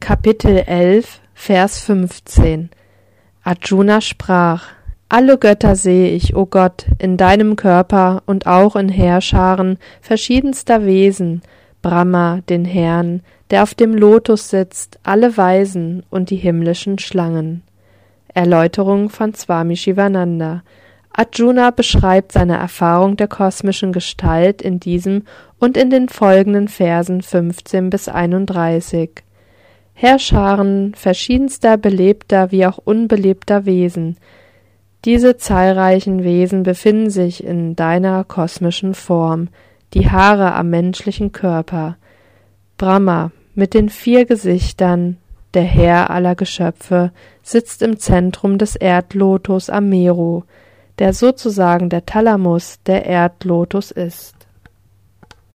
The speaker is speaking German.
Kapitel 11, Vers 15 Arjuna sprach: Alle Götter sehe ich, o Gott, in deinem Körper und auch in Heerscharen verschiedenster Wesen, Brahma, den Herrn, der auf dem Lotus sitzt, alle Weisen und die himmlischen Schlangen. Erläuterung von Swami Shivananda Arjuna beschreibt seine Erfahrung der kosmischen Gestalt in diesem und in den folgenden Versen 15 bis 31. Heerscharen verschiedenster belebter wie auch unbelebter Wesen. Diese zahlreichen Wesen befinden sich in deiner kosmischen Form, die Haare am menschlichen Körper. Brahma mit den vier Gesichtern, der Herr aller Geschöpfe, sitzt im Zentrum des Erdlotus am Meru, der sozusagen der Thalamus der Erdlotus ist